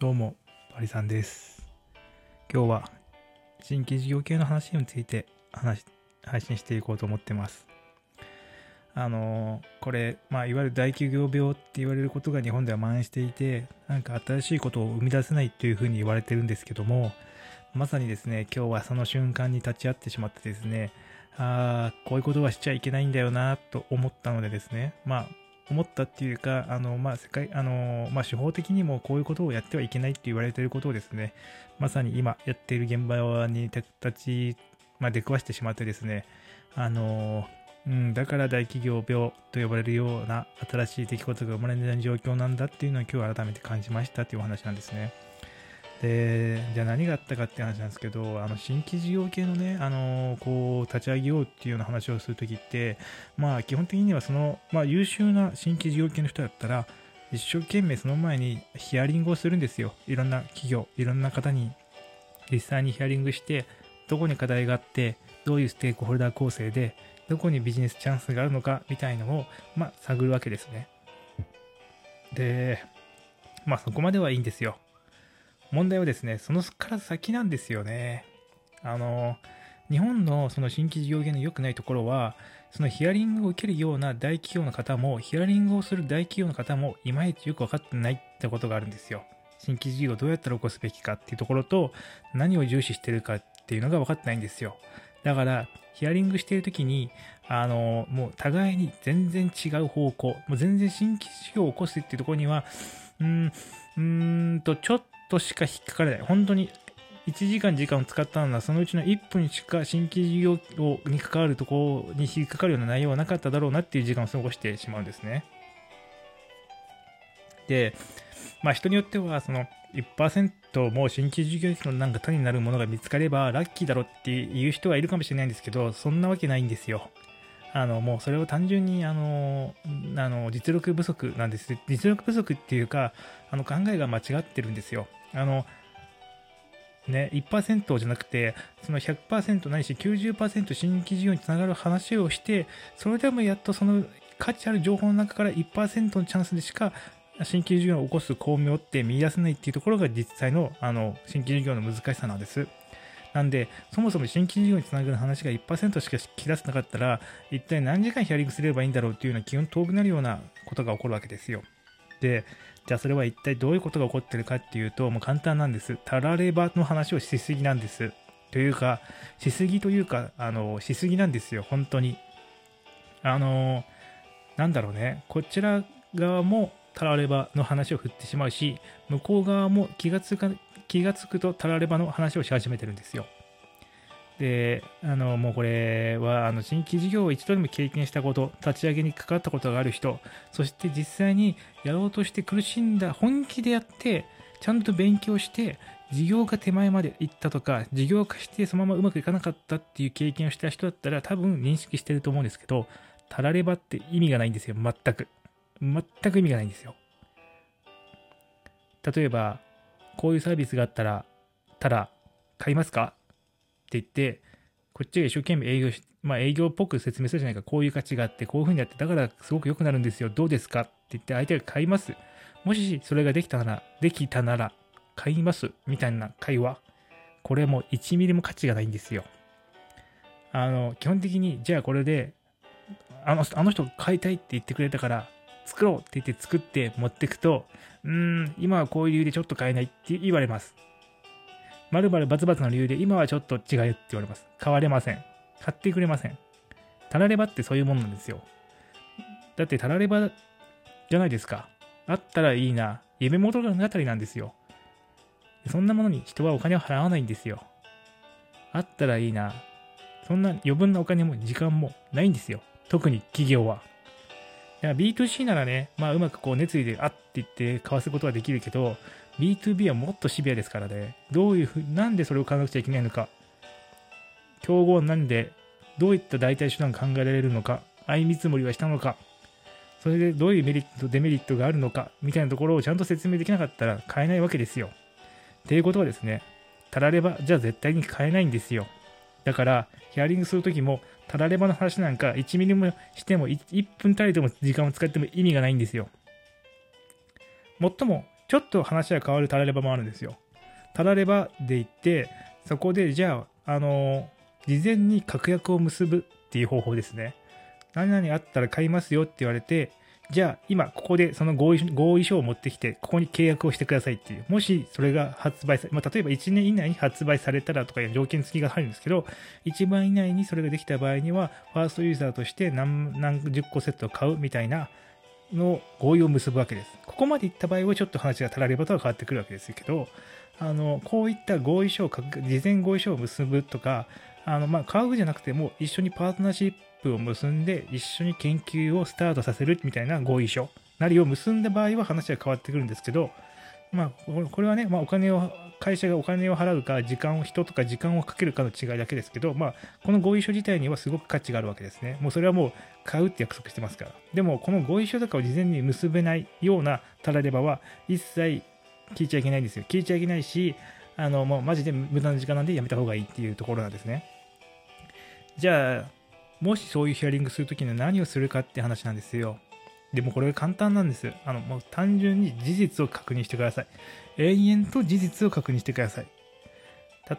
どうも、パリさんです。今日は新規事業系の話について話配信していこうと思ってます。あのーこれ、まあ、いわゆる大企業病って言われることが日本では蔓延していて、なんか新しいことを生み出せないというふうに言われてるんですけども、まさにですね、今日はその瞬間に立ち会ってしまってですね、ああ、こういうことはしちゃいけないんだよなと思ったのでですね、まあ、思ったっていうか、あの、まあ、世界、あの、まあ、手法的にもこういうことをやってはいけないって言われていることをですね、まさに今やっている現場に立ち、まあ、出くわしてしまってですね、あの、うん、だから大企業病と呼ばれるような新しい出来事が生まれない状況なんだっていうのを今日改めて感じましたっていうお話なんですね。で、じゃあ何があったかって話なんですけど、あの新規事業系のね、あのこう立ち上げようっていうような話をするときって、まあ基本的にはその、まあ優秀な新規事業系の人だったら、一生懸命その前にヒアリングをするんですよ。いろんな企業、いろんな方に実際にヒアリングして、どこに課題があって、どういうステークホルダー構成で、どこにビジネスチャンスがあるのかみたいのを、まあ、探るわけですね。で、まあそこまではいいんですよ。問題はですね、そのから先なんですよね。あの、日本のその新規事業系の良くないところは、そのヒアリングを受けるような大企業の方も、ヒアリングをする大企業の方も、いまいちよく分かってないってことがあるんですよ。新規事業をどうやったら起こすべきかっていうところと、何を重視してるかっていうのが分かってないんですよ。だから、ヒアリングしているときに、あの、もう互いに全然違う方向、もう全然新規事業を起こすっていうところには、うーん、うーんと、ちょっとしか引っかからない。本当に1時間時間を使ったのは、そのうちの1分しか新規事業に関わるところに引っかかるような内容はなかっただろうなっていう時間を過ごしてしまうんですね。で、まあ人によっては、その1%も新規事業費のなんか種になるものが見つかればラッキーだろっていう人はいるかもしれないんですけど、そんなわけないんですよ。あの、もうそれは単純に、あの、あの、実力不足なんです。実力不足っていうか、あの、考えが間違ってるんですよ。あの、ね、1%じゃなくて、その100%ないし90%新規事業につながる話をして、それでもやっとその価値ある情報の中から1%のチャンスでしか新規事業を起こす巧妙って見出せないっていうところが実際のあの新規事業の難しさなんです。なんで、そもそも新規事業につながる話が1%しか聞き出せなかったら、一体何時間ヒアリングすればいいんだろうっていうような気温遠くなるようなことが起こるわけですよ。で、じゃあそれは一体どういうことが起こってるかっていうと、もう簡単なんです。たらればの話をしすぎなんです。というか、しすぎというか、あの、しすぎなんですよ、本当に。あの、なんだろうね、こちら側もたらればの話を振ってしまうし、向こう側も気がつか、気がつくとたらればの話をし始めてるんですよ。で、あの、もうこれは、あの、新規事業を一度でも経験したこと、立ち上げに関わったことがある人、そして実際にやろうとして苦しんだ、本気でやって、ちゃんと勉強して、事業が手前まで行ったとか、事業化してそのままうまくいかなかったっていう経験をした人だったら多分認識してると思うんですけど、たらればって意味がないんですよ、全く。全く意味がないんですよ。例えば、こういうサービスがあったら、ただ、買いますか？って言って、こっちが一生懸命営業し、まあ営業っぽく説明するじゃないか、こういう価値があって、こういう風にやって、だからすごく良くなるんですよ、どうですか？って言って相手が買います。もしそれができたなら、できたなら、買いますみたいな会話。これも1ミリも価値がないんですよ。あの、基本的に、じゃあこれで、あのあの人買いたいって言ってくれたから、作ろうって言って作って持ってくと、うーん、今はこういう理由でちょっと買えないって言われます。まるまるバツバツの理由で今はちょっと違うって言われます。買われません。買ってくれません。たらればってそういうもんなんですよ。だってたらればじゃないですか。あったらいいな。夢物語なんですよ。そんなものに人はお金を払わないんですよ。あったらいいな。そんな余分なお金も時間もないんですよ。特に企業は。いや B2C ならね、まあうまくこう熱意であって言って買わすことはできるけど、B2B はもっとシビアですからね。どういうふう、なんでそれを買わなくちゃいけないのか。競合なんで、どういった代替手段考えられるのか。相見積もりはしたのか。それでどういうメリット、デメリットがあるのか。みたいなところをちゃんと説明できなかったら買えないわけですよ。っていうことはですね、たらればじゃあ絶対に買えないんですよ。だから、ヒアリングするときも、たらればの話なんか1ミリもしても 1, 1分たりとも時間を使っても意味がないんですよ。もっともちょっと話が変わるタラレバもあるんですよ。タラレバで行って、そこで、じゃあ、あの事前に確約を結ぶっていう方法ですね。何々あったら買いますよって言われて、じゃあ今ここでその合意合意書を持ってきて、ここに契約をしてくださいっていう。もしそれが発売され、まあ、例えば1年以内に発売されたらとかいう条件付きが入るんですけど、1番以内にそれができた場合には、ファーストユーザーとして何何十個セットを買うみたいなの合意を結ぶわけです。ここまでいった場合はちょっと話が足らればとは変わってくるわけですけど、あの、こういった合意書を、事前合意書を結ぶとか、あの、まあ、買うじゃなくても、一緒にパートナーシップを結んで、一緒に研究をスタートさせるみたいな合意書なりを結んだ場合は話は変わってくるんですけど、まあ、これはね、まあ、お金を、会社がお金を払うか、時間を、人とか時間をかけるかの違いだけですけど、まあ、この合意書自体にはすごく価値があるわけですね。もうそれはもう買うって約束してますから。でも、この合意書とかを事前に結べないようなタラレバは一切聞いちゃいけないんですよ。聞いちゃいけないし、あの、もうマジで無駄な時間なんでやめた方がいいっていうところなんですね。じゃあ、もしそういうヒアリングするときには何をするかって話なんですよ。でもこれが簡単なんです。あの、もう単純に事実を確認してください。延々と事実を確認してください。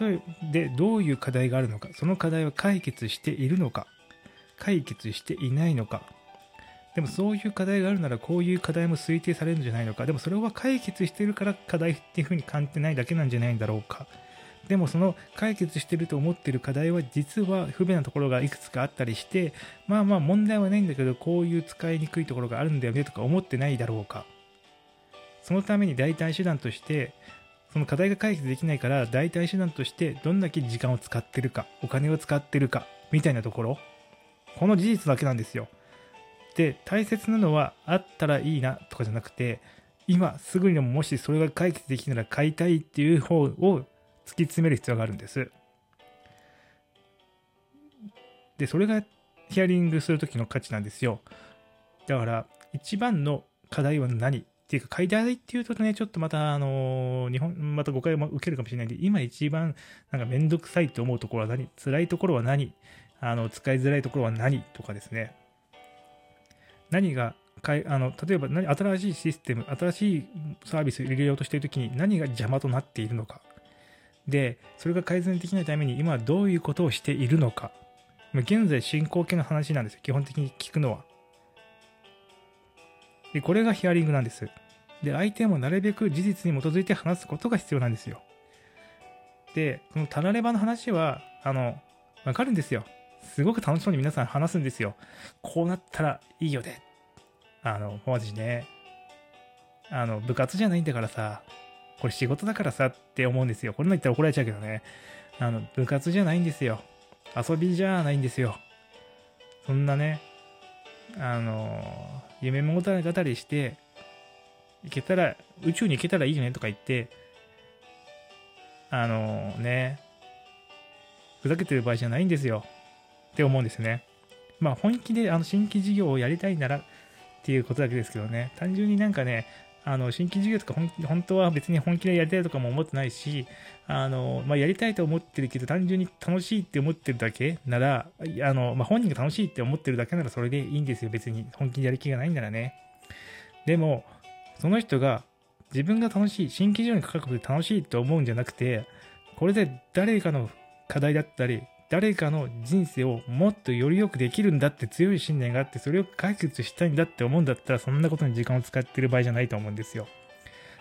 例えで、どういう課題があるのか、その課題は解決しているのか、解決していないのか、でもそういう課題があるならこういう課題も推定されるんじゃないのか。でもそれは解決しているから課題っていうふうに感じてないだけなんじゃないんだろうか。でもその解決してると思ってる課題は実は不便なところがいくつかあったりして、まあまあ問題はないんだけどこういう使いにくいところがあるんだよねとか思ってないだろうか。そのために代替手段として、その課題が解決できないから代替手段としてどんだけ時間を使ってるか、お金を使ってるか、みたいなところ。この事実だけなんですよ。で大切なのはあったらいいなとかじゃなくて今すぐにでももしそれが解決できたら買いたいっていう方を突き詰める必要があるんですでそれがヒアリングする時の価値なんですよだから一番の課題は何っていうか、買いたいっていうとね、ちょっとまた、あの、日本、また誤解も受けるかもしれないんで、今一番、なんかめんどくさいと思うところは何？辛いところは何？あの、使いづらいところは何とかですね。何がかいあの例えば何新しいシステム、新しいサービスを入れようとしているときに何が邪魔となっているのか。で、それが改善できないために今はどういうことをしているのか。現在進行形の話なんですよ。基本的に聞くのは。で、これがヒアリングなんです。で、相手もなるべく事実に基づいて話すことが必要なんですよ。で、このタラレバの話は、あの、わかるんですよ。すごく楽しそうに皆さん話すんですよ。こうなったらいいよね。あの、マジね。あの、部活じゃないんだからさ、これ仕事だからさって思うんですよ。これの言ったら怒られちゃうけどね。あの、部活じゃないんですよ。遊びじゃないんですよ。そんなね、あの、夢物語りして、行けたら、宇宙に行けたらいいよねとか言って、あのね、ふざけてる場合じゃないんですよ。って思うんですね。まあ本気であの新規事業をやりたいならっていうことだけですけどね、単純になんかね、あの新規事業とか本当は別に本気でやりたいとかも思ってないし、あのまあ、やりたいと思ってるけど単純に楽しいって思ってるだけなら、あのまあ、本人が楽しいって思ってるだけならそれでいいんですよ、別に本気でやる気がないんならね。でも、その人が自分が楽しい、新規事業にかかることで楽しいと思うんじゃなくて、これで誰かの課題だったり、誰かの人生をもっとより良くできるんだって強い信念があって、それを解決したいんだって思うんだったら、そんなことに時間を使ってる場合じゃないと思うんですよ。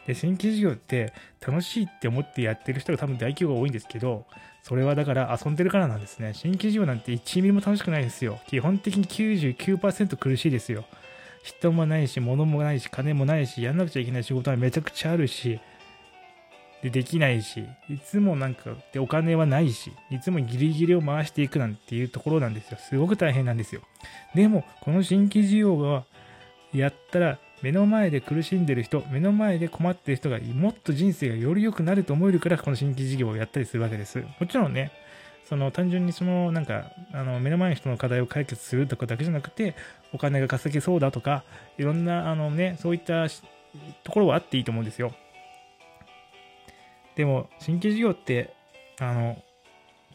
で、新規事業って楽しいって思ってやってる人が多分大規模が多いんですけど、それはだから遊んでるからなんですね。新規事業なんて1ミリも楽しくないですよ。基本的に99%苦しいですよ。人もないし、物もないし、金もないし、やんなくちゃいけない仕事はめちゃくちゃあるし、でできないし、いつもなんかでお金はないし、いつもギリギリを回していくなんていうところなんですよ。すごく大変なんですよ。でも、この新規事業がやったら、目の前で苦しんでる人、目の前で困ってる人がもっと人生がより良くなると思えるから、この新規事業をやったりするわけです。もちろんね、その単純にそのなんかあの目の前の人の課題を解決するとかだけじゃなくてお金が稼げそうだとかいろんなあのねそういったところはあっていいと思うんですよでも、新規事業って、あの、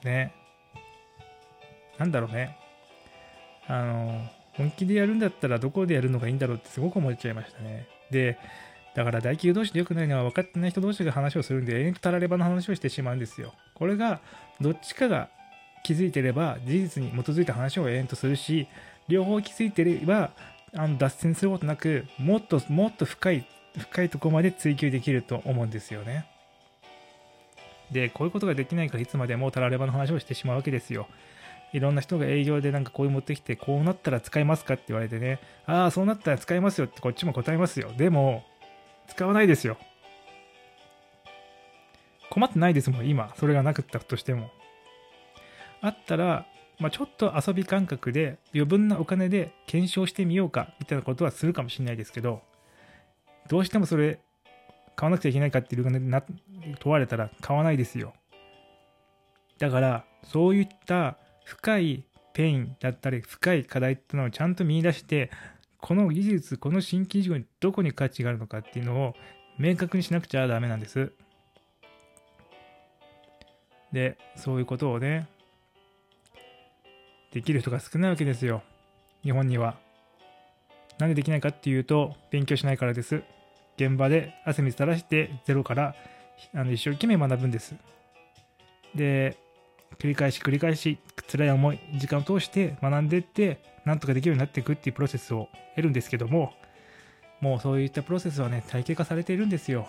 ね、なんだろうね。あの、本気でやるんだったらどこでやるのがいいんだろうってすごく思っちゃいましたね。で、だから大企業同士で良くないのは分かってない人同士が話をするんで、永遠とたらればの話をしてしまうんですよ。これが、どっちかが気づいてれば、事実に基づいた話を永遠とするし、両方気づいてれば、あの脱線することなく、もっともっと深い、深いとこまで追求できると思うんですよね。で、こういうことができないからいつまでもたらればの話をしてしまうわけですよ。いろんな人が営業でなんかこういう持ってきて、こうなったら使いますかって言われてね、ああ、そうなったら使いますよってこっちも答えますよ。でも、使わないですよ。困ってないですもん、今。それがなかったとしても。あったら、まあ、ちょっと遊び感覚で余分なお金で検証してみようかみたいなことはするかもしれないですけど、どうしてもそれ買わなくちゃいけないかっていうな問われたら買わないですよ。だから、そういった深いペインだったり深い課題っていうのをちゃんと見出してこの技術この新規事業にどこに価値があるのかっていうのを明確にしなくちゃダメなんです。でそういうことをねできる人が少ないわけですよ。日本には。なんでできないかっていうと勉強しないからです。現場で汗水垂らしてゼロからあの一生懸命学ぶんです。で繰り返し繰り返し辛い思い時間を通して学んでいってなんとかできるようになっていくっていうプロセスを得るんですけどももうそういったプロセスはね体系化されているんですよ。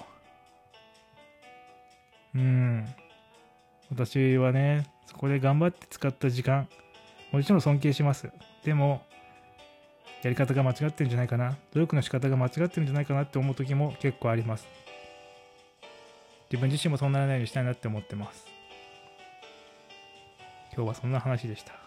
うん。私はねそこで頑張って使った時間もちろん尊敬します。でもやり方が間違ってるんじゃないかな。努力の仕方が間違ってるんじゃないかなって思う時も結構あります。自分自身もそうならないようにしたいなって思ってます。今日はそんな話でした。